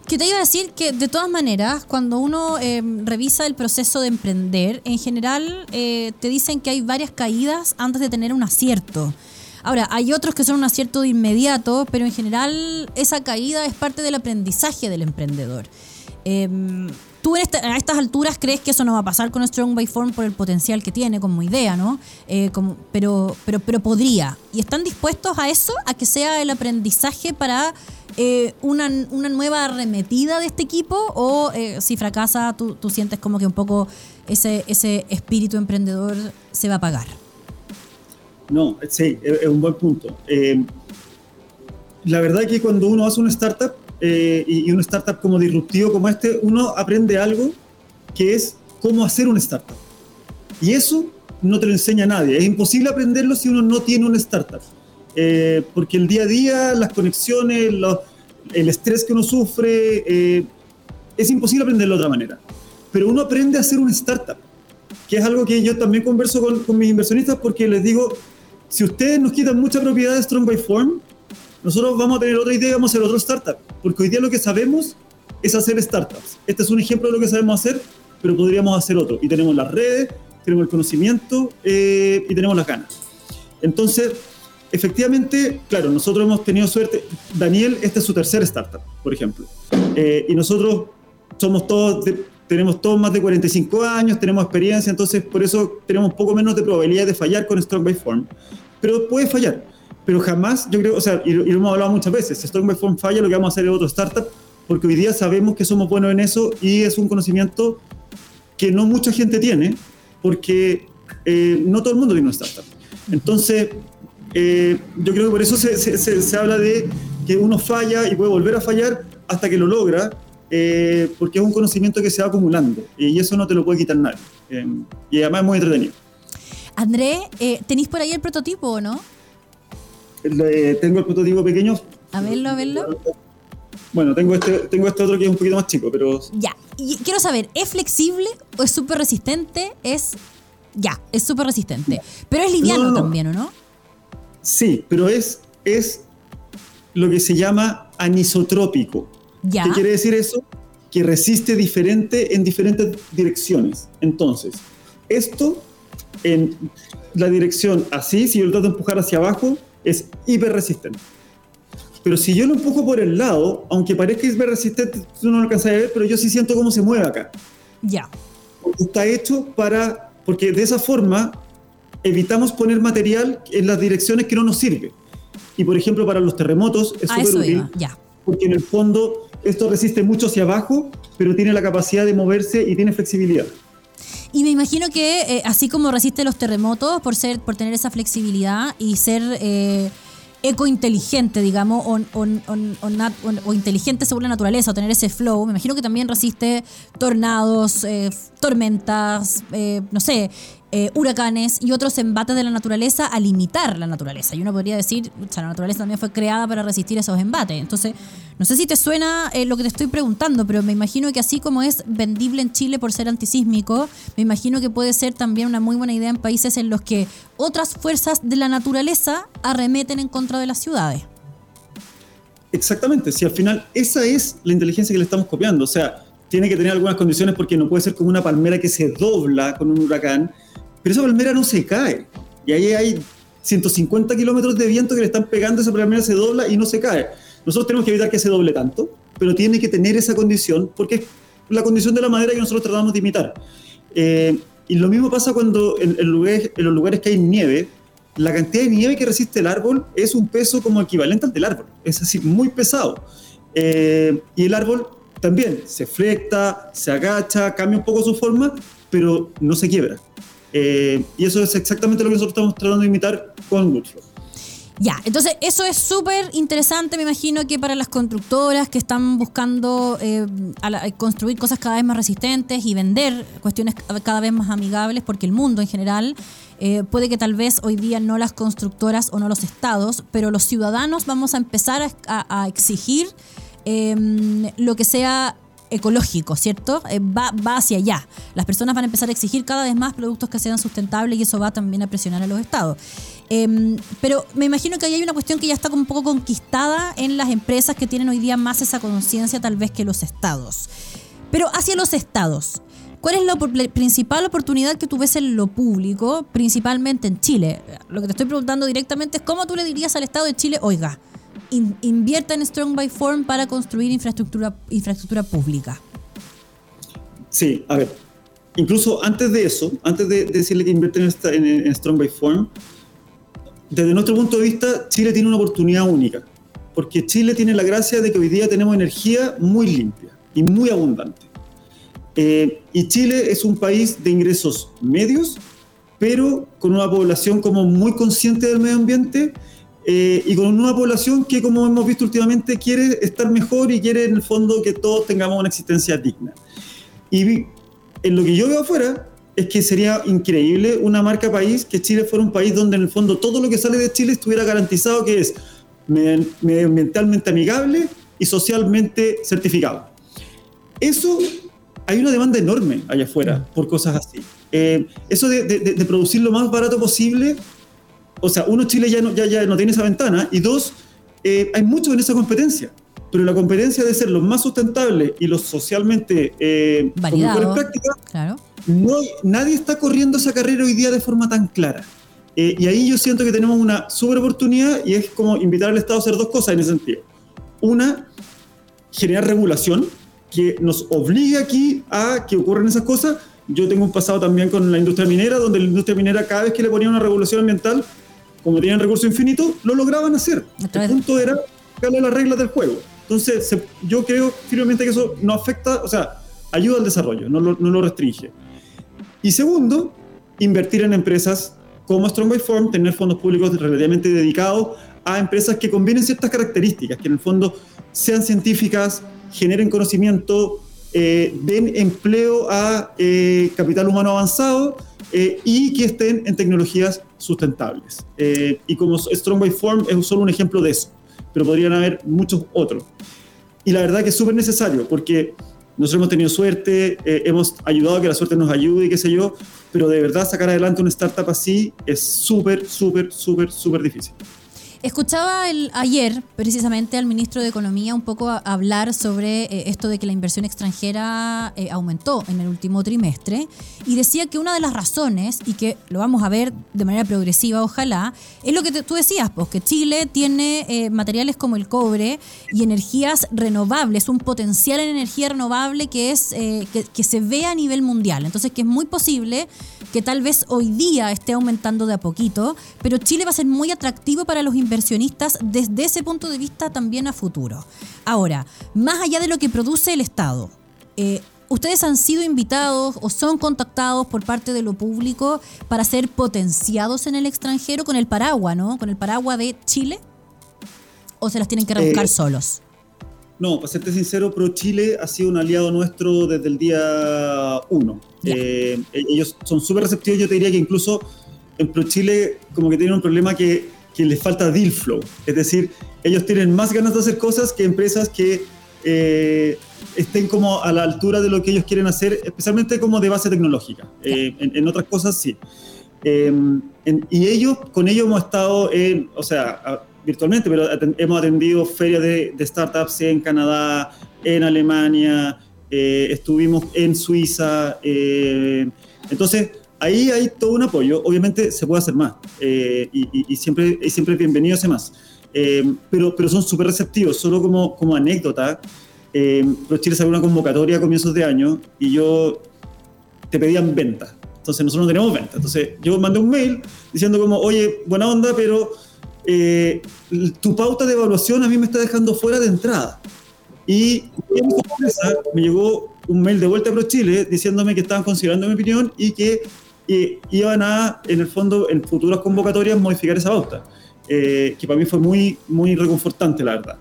que te iba a decir que de todas maneras, cuando uno em, revisa el proceso de emprender, en general eh, te dicen que hay varias caídas antes de tener un acierto. Ahora, hay otros que son un acierto de inmediato, pero en general esa caída es parte del aprendizaje del emprendedor. Em, tú a estas alturas crees que eso no va a pasar con Strong by por el potencial que tiene como idea, ¿no? Eh, pero, pero podría. ¿Y están dispuestos a eso? ¿A que sea el aprendizaje para eh, una, una, nueva arremetida de este equipo? ¿O eh, si fracasa, tú, tú, sientes como que un poco ese, ese espíritu emprendedor se va a apagar? No, sí, es un buen punto. la verdad es que cuando uno hace una startup, eh, y, una startup como disruptivo como este, uno aprende algo que es cómo hacer una startup. Y eso no te lo enseña nadie. Es imposible aprenderlo si uno no tiene una startup. Eh, porque el día a día, las conexiones, el estrés que uno sufre, eh, es imposible aprenderlo de otra manera. Pero uno aprende a hacer una startup, que es algo que yo también converso con, con mis inversionistas porque les digo, si ustedes nos quitan mucha propiedad de Strong by Form, nosotros vamos a tener otra idea y vamos a hacer otro startup. Porque hoy día lo que sabemos es hacer startups. Este es un ejemplo de lo que sabemos hacer, pero podríamos hacer otro. Y tenemos las redes, tenemos el conocimiento eh, y tenemos las ganas. Entonces, efectivamente, claro, nosotros hemos tenido suerte. Daniel, esta es su tercera startup, por ejemplo. Eh, y nosotros somos todos, tenemos todos más de 45 años, tenemos experiencia, entonces por eso tenemos poco menos de probabilidad de fallar con Strong by Form. Pero puede fallar. Pero jamás, yo creo, o sea, y, lo hemos hablado muchas veces, si Strong by Form falla, lo que vamos a hacer es otro startup, porque hoy día sabemos que somos buenos en eso y es un conocimiento que no mucha gente tiene, porque eh, no todo el mundo tiene una startup. Entonces, eh, yo creo que por eso se, se, se, habla de que uno falla y puede volver a fallar hasta que lo logra, eh, porque es un conocimiento que se va acumulando y eso no te lo puede quitar nadie. y además es muy entretenido. André, ¿tenéis por ahí el prototipo o no? tengo el prototipo pequeño. A verlo, a verlo. Bueno, tengo este, tengo este otro que es un poquito más chico, pero... Ya, y quiero saber, ¿es flexible o es súper resistente? Es... Ya, es súper resistente. Pero es liviano también, ¿o no? Sí, pero es, es lo que se llama anisotrópico. Ya. ¿Qué quiere decir eso? Que resiste diferente en diferentes direcciones. Entonces, esto en la dirección así, si yo lo trato de empujar hacia abajo, es hiper resistente. Pero si yo lo empujo por el lado, aunque parezca hiper resistente, tú no lo alcanzas a ver, pero yo sí siento cómo se mueve acá. Ya. Está hecho para, porque de esa forma evitamos poner material en las direcciones que no nos sirve. Y por ejemplo, para los terremotos es súper útil. Ya. Porque en el fondo esto resiste mucho hacia abajo, pero tiene la capacidad de moverse y tiene flexibilidad. Y me imagino que eh, así como resiste los terremotos por ser, por tener esa flexibilidad y ser eh, ecointeligente, digamos, o, o, inteligente según la naturaleza, o tener ese flow, me imagino que también resiste tornados, eh, tormentas, eh, no sé, eh, huracanes y otros embates de la naturaleza a limitar la naturaleza. Y uno podría decir, o sea, la naturaleza también fue creada para resistir esos embates. Entonces, no sé si te suena eh, lo que te estoy preguntando, pero me imagino que así como es vendible en Chile por ser antisísmico, me imagino que puede ser también una muy buena idea en países en los que otras fuerzas de la naturaleza arremeten en contra de las ciudades. Exactamente, si al final esa es la inteligencia que le estamos copiando, o sea, tiene que tener algunas condiciones porque no puede ser como una palmera que se dobla con un huracán, pero esa palmera no se cae. Y ahí hay 150 kilómetros de viento que le están pegando, esa palmera se dobla y no se cae. Nosotros tenemos que evitar que se doble tanto, pero tiene que tener esa condición porque es la condición de la madera que nosotros tratamos de imitar. Eh, y lo mismo pasa cuando en, lugares, en, los lugares que hay nieve, la cantidad de nieve que resiste el árbol es un peso como equivalente al del árbol. Es así, muy pesado. Eh, y el árbol también se flecta, se agacha, cambia un poco su forma, pero no se quiebra. Eh, y eso es exactamente lo que nosotros estamos tratando de imitar con Goodflow. Ya, entonces eso es súper interesante, me imagino que para las constructoras que están buscando eh, construir cosas cada vez más resistentes y vender cuestiones cada vez más amigables, porque el mundo en general eh, puede que tal vez hoy día no las constructoras o no los estados, pero los ciudadanos vamos a empezar a, exigir lo que sea ecológico, ¿cierto? Eh, va, va hacia allá. Las personas van a empezar a exigir cada vez más productos que sean sustentables y eso va también a presionar a los estados. Em, pero me imagino que ahí hay una cuestión que ya está un poco conquistada en las empresas que tienen hoy día más esa conciencia tal vez que los estados. Pero hacia los estados, ¿cuál es la principal oportunidad que tú ves en lo público, principalmente en Chile? Lo que te estoy preguntando directamente es cómo tú le dirías al Estado de Chile, oiga, invierta en Strong by Form para construir infraestructura, infraestructura pública. Sí, a ver, incluso antes de eso, antes de, decirle que invierten en, en, Strong by Form, desde nuestro punto de vista, Chile tiene una oportunidad única, porque Chile tiene la gracia de que hoy día tenemos energía muy limpia y muy abundante. Eh, y Chile es un país de ingresos medios, pero con una población como muy consciente del medio ambiente eh, y con una población que, como hemos visto últimamente, quiere estar mejor y quiere en el fondo que todos tengamos una existencia digna. Y en lo que yo veo afuera es que sería increíble una marca país que Chile fuera un país donde en el fondo todo lo que sale de Chile estuviera garantizado que es medioambientalmente amigable y socialmente certificado. Eso hay una demanda enorme allá afuera por cosas así. Eh, eso de, de, producir lo más barato posible, o sea, uno, Chile ya no, ya, ya no tiene esa ventana, y dos, eh, hay mucho en esa competencia, pero la competencia de ser los más sustentables y los socialmente eh, con mejores prácticas, claro. no, nadie está corriendo esa carrera hoy día de forma tan clara. Eh, y ahí yo siento que tenemos una super oportunidad y es como invitar al Estado a hacer dos cosas en ese sentido. Una, generar regulación que nos obligue aquí a que ocurran esas cosas. Yo tengo un pasado también con la industria minera, donde la industria minera cada vez que le ponía una regulación ambiental, como tenían recursos infinitos, lo lograban hacer. El punto era darle las reglas del juego. Entonces, yo creo firmemente que eso no afecta, o sea, ayuda al desarrollo, no lo, no lo restringe. Y segundo, invertir en empresas como Strong by Form, tener fondos públicos relativamente dedicados a empresas que combinen ciertas características, que en el fondo sean científicas, generen conocimiento, eh, den empleo a eh, capital humano avanzado eh, y que estén en tecnologías sustentables. y como Strong by Form es solo un ejemplo de eso, pero podrían haber muchos otros. Y la verdad que es súper necesario, porque nosotros hemos tenido suerte, hemos ayudado a que la suerte nos ayude y qué sé yo, pero de verdad sacar adelante una startup así es súper, súper, súper, súper difícil. Escuchaba el, ayer precisamente al ministro de Economía un poco hablar sobre eh, esto de que la inversión extranjera eh, aumentó en el último trimestre y decía que una de las razones, y que lo vamos a ver de manera progresiva ojalá, es lo que tú decías, pues que Chile tiene eh, materiales como el cobre y energías renovables, un potencial en energía renovable que, es, que, que se ve a nivel mundial. Entonces que es muy posible que tal vez hoy día esté aumentando de a poquito, pero Chile va a ser muy atractivo para los inversores inversionistas desde ese punto de vista también a futuro. Ahora, más allá de lo que produce el Estado, eh, ¿ustedes han sido invitados o son contactados por parte de lo público para ser potenciados en el extranjero con el paraguas, ¿no? Con el paraguas de Chile? ¿O se las tienen que rebuscar eh, solos? No, para serte sincero, Pro Chile ha sido un aliado nuestro desde el día uno. Eh, ellos son súper receptivos, yo te diría que incluso en Pro Chile como que tienen un problema que que les falta deal flow. Es decir, ellos tienen más ganas de hacer cosas que empresas que eh, estén como a la altura de lo que ellos quieren hacer, especialmente como de base tecnológica. Eh, en, otras cosas sí. Em, y ellos, con ellos hemos estado, en, o sea, virtualmente, pero hemos atendido ferias de, de, startups en Canadá, en Alemania, eh, estuvimos en Suiza. entonces, ahí hay todo un apoyo. Obviamente se puede hacer más eh, y, siempre, siempre hacer más. Eh, pero, pero son súper receptivos, solo como, como anécdota. Eh, Chile salió una convocatoria a comienzos de año y yo te pedían venta. Entonces nosotros no tenemos venta. Entonces yo mandé un mail diciendo como, oye, buena onda, pero eh, tu pauta de evaluación a mí me está dejando fuera de entrada. Y me llegó un mail de vuelta a ProChile diciéndome que estaban considerando mi opinión y que y iban a, en el fondo, en futuras convocatorias, modificar esa pauta, eh, que para mí fue muy, muy reconfortante, la verdad.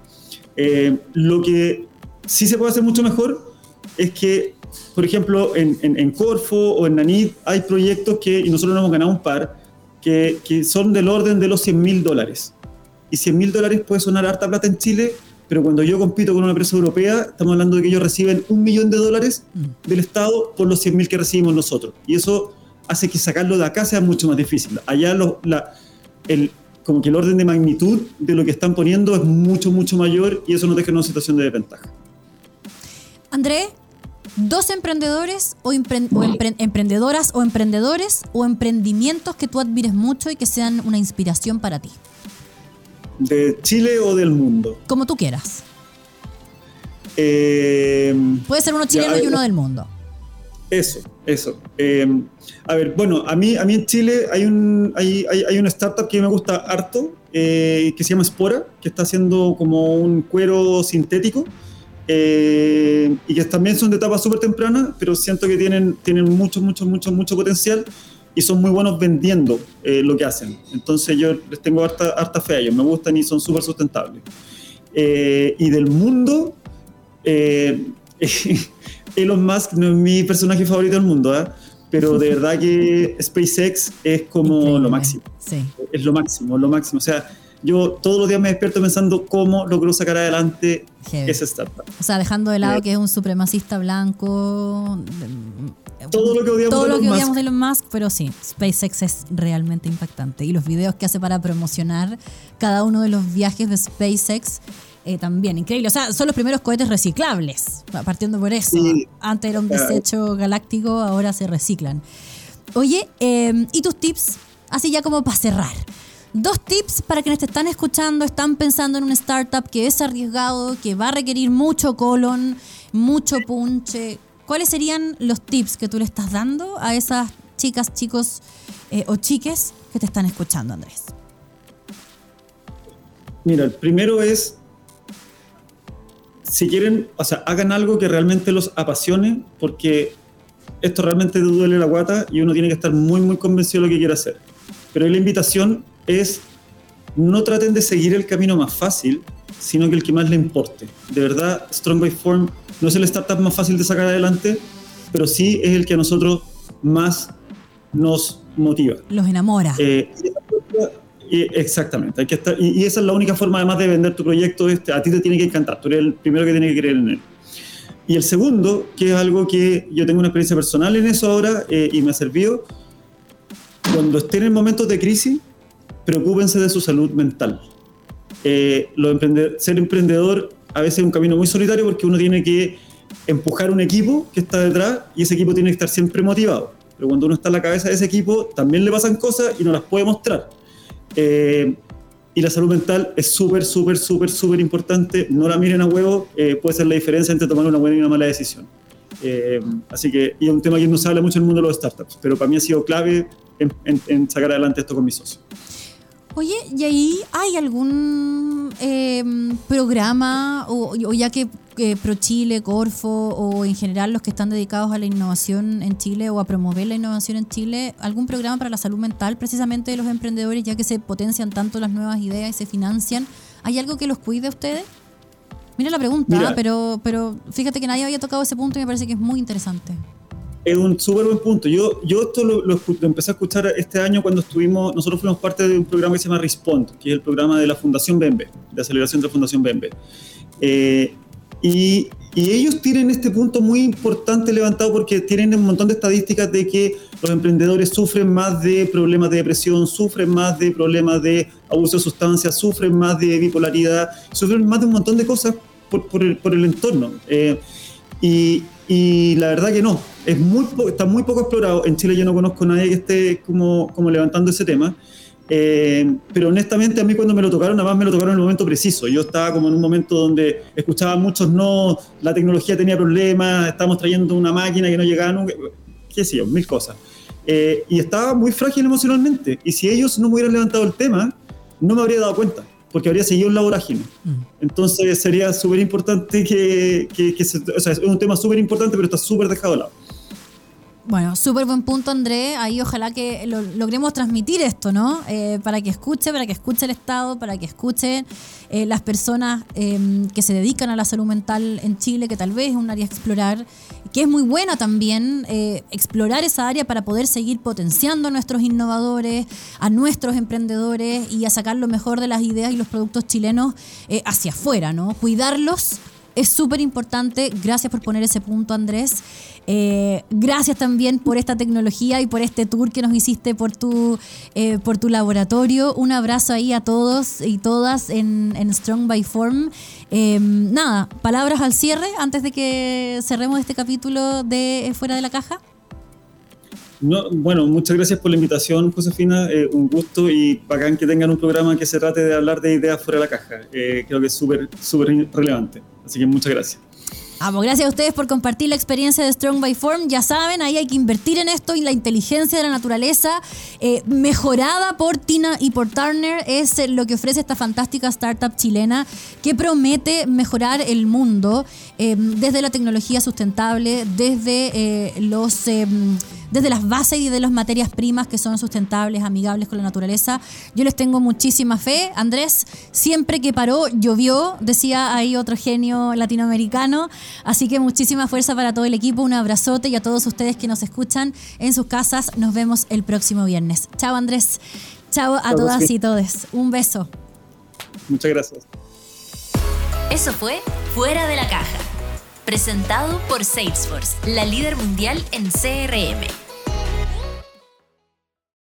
Eh, lo que sí se puede hacer mucho mejor es que, por ejemplo, en, en, Corfo o en Nanit hay proyectos que, y nosotros hemos ganado un par, que, que son del orden de los 100 mil dólares. Y 100 mil dólares puede sonar harta plata en Chile, pero cuando yo compito con una empresa europea, estamos hablando de que ellos reciben un millón de dólares mm. del Estado por los 100 mil que recibimos nosotros. Y eso hace que sacarlo de acá sea mucho más difícil. Allá la, el, como que el orden de magnitud de lo que están poniendo es mucho, mucho mayor y eso nos deja en una situación de desventaja. André, dos emprendedores o, emprendedoras o emprendedores o emprendimientos que tú admires mucho y que sean una inspiración para ti. ¿De Chile o del mundo? Como tú quieras. Eh, Puede ser uno chileno y uno del mundo. Eso, eso. Eh, a ver, bueno, a mí, a mí en Chile hay, un, hay, hay, una startup que me gusta harto, eh, que se llama Spora, que está haciendo como un cuero sintético. Eh, y que también son de etapa súper temprana, pero siento que tienen, tienen mucho, mucho, mucho, mucho potencial. y son muy buenos vendiendo eh, lo que hacen. Entonces yo les tengo harta, harta fe a ellos, me gustan y son súper sustentables. Eh, y del mundo, eh, Elon Musk no es mi personaje favorito del mundo, ¿eh? pero de verdad que SpaceX es como lo máximo. Sí. Es lo máximo, lo máximo. O sea, yo todos los días me despierto pensando cómo logró sacar adelante Heavy. esa startup. O sea, dejando de lado Eh. que es un supremacista blanco. Todo lo que odiamos Todo de lo Elon que Musk. odiamos de Elon Musk, pero sí, SpaceX es realmente impactante. Y los videos que hace para promocionar cada uno de los viajes de SpaceX eh, también, increíble. O sea, son los primeros cohetes reciclables, partiendo por eso. Sí. Antes era un desecho galáctico, ahora se reciclan. Oye, eh, ¿y tus tips? Así ya como para cerrar. Dos tips para quienes te están escuchando, están pensando en una startup que es arriesgado, que va a requerir mucho colon, mucho punche. ¿Cuáles serían los tips que tú le estás dando a esas chicas, chicos eh, o chiques que te están escuchando, Andrés? Mira, el primero es, si quieren, o sea, hagan algo que realmente los apasione, porque esto realmente te duele la guata y uno tiene que estar muy, muy convencido de lo que quiere hacer. Pero la invitación es, no traten de seguir el camino más fácil, sino que el que más le importe. De verdad, Strong by Form no es el startup más fácil de sacar adelante, pero sí es el que a nosotros más nos motiva. Los enamora. Eh, exactamente, hay que estar, y, y esa es la única forma además de vender tu proyecto, este, a ti te tiene que encantar, tú eres el primero que tiene que creer en él. Y el segundo, que es algo que yo tengo una experiencia personal en eso ahora eh, y me ha servido, cuando estén en momentos de crisis, preocúpense de su salud mental. Eh, lo ser emprendedor a veces es un camino muy solitario porque uno tiene que empujar un equipo que está detrás y ese equipo tiene que estar siempre motivado. Pero cuando uno está en la cabeza de ese equipo, también le pasan cosas y no las puede mostrar. Eh, y la salud mental es súper, súper, súper, súper importante. No la miren a huevo, eh, puede ser la diferencia entre tomar una buena y una mala decisión. Eh, así que, y es un tema que no se habla mucho en el mundo de los startups, pero para mí ha sido clave en, sacar adelante esto con mis socios. Oye, ¿y ahí hay algún eh, programa, o, o ya que eh, ProChile, Corfo, o en general los que están dedicados a la innovación en Chile o a promover la innovación en Chile, algún programa para la salud mental precisamente de los emprendedores, ya que se potencian tanto las nuevas ideas y se financian? ¿Hay algo que los cuide a ustedes? Mira la pregunta, Mira. pero, pero fíjate que nadie había tocado ese punto y me parece que es muy interesante. Es un súper buen punto. Yo, yo esto lo, lo lo empecé a escuchar este año cuando estuvimos, nosotros fuimos parte de un programa que se llama Respond, que es el programa de la Fundación BEMBE, de aceleración de la Fundación BEMBE. Eh, y, y ellos tienen este punto muy importante levantado porque tienen un montón de estadísticas de que los emprendedores sufren más de problemas de depresión, sufren más de problemas de abuso de sustancias, sufren más de bipolaridad, sufren más de un montón de cosas por, por el, por el entorno. Eh, y, y la verdad que no, es muy está muy poco explorado. En Chile yo no conozco a nadie que esté como, como levantando ese tema. Eh, pero honestamente a mí cuando me lo tocaron, además me lo tocaron en el momento preciso. Yo estaba como en un momento donde escuchaba muchos no, la tecnología tenía problemas, estábamos trayendo una máquina que no llegaba nunca, qué sé yo, mil cosas. Eh, y estaba muy frágil emocionalmente. Y si ellos no me hubieran levantado el tema, no me habría dado cuenta, porque habría seguido en la vorágine. Entonces sería súper importante que, que, que se- o sea, es un tema súper importante, pero está súper dejado de lado. Bueno, súper buen punto, André. Ahí ojalá que lo- logremos transmitir esto, ¿no? Eh, para que escuche, para que escuche el Estado, para que escuchen eh, las personas eh, que se dedican a la salud mental en Chile, que tal vez es un área a explorar, que es muy buena también eh, explorar esa área para poder seguir potenciando a nuestros innovadores, a nuestros emprendedores y a sacar lo mejor de las ideas y los productos chilenos eh, hacia afuera, ¿no? Cuidarlos es súper importante. Gracias por poner ese punto, Andrés. Eh, gracias también por esta tecnología y por este tour que nos hiciste por tu, eh, por tu laboratorio. Un abrazo ahí a todos y todas en, Strong by Form. Eh, nada, palabras al cierre antes de que cerremos este capítulo de Fuera de la Caja. No, bueno, muchas gracias por la invitación, Josefina. Un gusto y bacán que tengan un programa que se trate de hablar de ideas fuera de la caja. Creo que es súper, súper relevante. Así que muchas gracias. Pues gracias a ustedes por compartir la experiencia de Strong by Form. Ya saben, ahí hay que invertir en esto y la inteligencia de la naturaleza eh, mejorada por Tina y por Turner es eh, lo que ofrece esta fantástica startup chilena que promete mejorar el mundo eh, desde la tecnología sustentable, desde eh, los... eh, desde las bases y de las materias primas que son sustentables, amigables con la naturaleza. Yo les tengo muchísima fe. Andrés, siempre que paró, llovió, decía ahí otro genio latinoamericano. Así que muchísima fuerza para todo el equipo, un abrazote y a todos ustedes que nos escuchan en sus casas. Nos vemos el próximo viernes. Chao Andrés. Chao a todas y todos. Un beso. Muchas gracias. Eso fue Fuera de la Caja, presentado por Salesforce, la líder mundial en CRM.